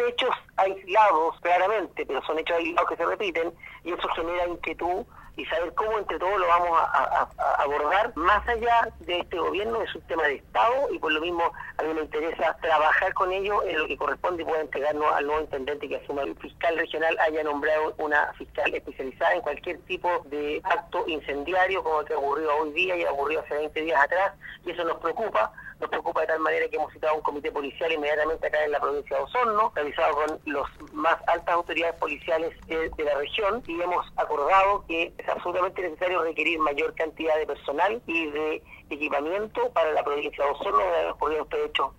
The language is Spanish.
hechos aislados, claramente, pero son hechos aislados que se repiten y eso genera inquietud y saber cómo entre todos lo vamos a, abordar más allá de este gobierno, es un tema de Estado y por lo mismo a mí me interesa trabajar con ellos en lo que corresponde y pueda entregarnos al nuevo intendente que asuma. El fiscal regional haya nombrado una fiscal especializada en cualquier tipo de acto incendiario como el que ocurrió hoy día y ha ocurrido hace 20 días atrás y eso nos preocupa. Nos preocupa de tal manera que hemos citado un comité policial inmediatamente acá en la provincia de Osorno, realizado con los más altas autoridades policiales de, la región y hemos acordado que absolutamente necesario requerir mayor cantidad de personal y de equipamiento para la provincia de Osorno, han ocurrido estos hechos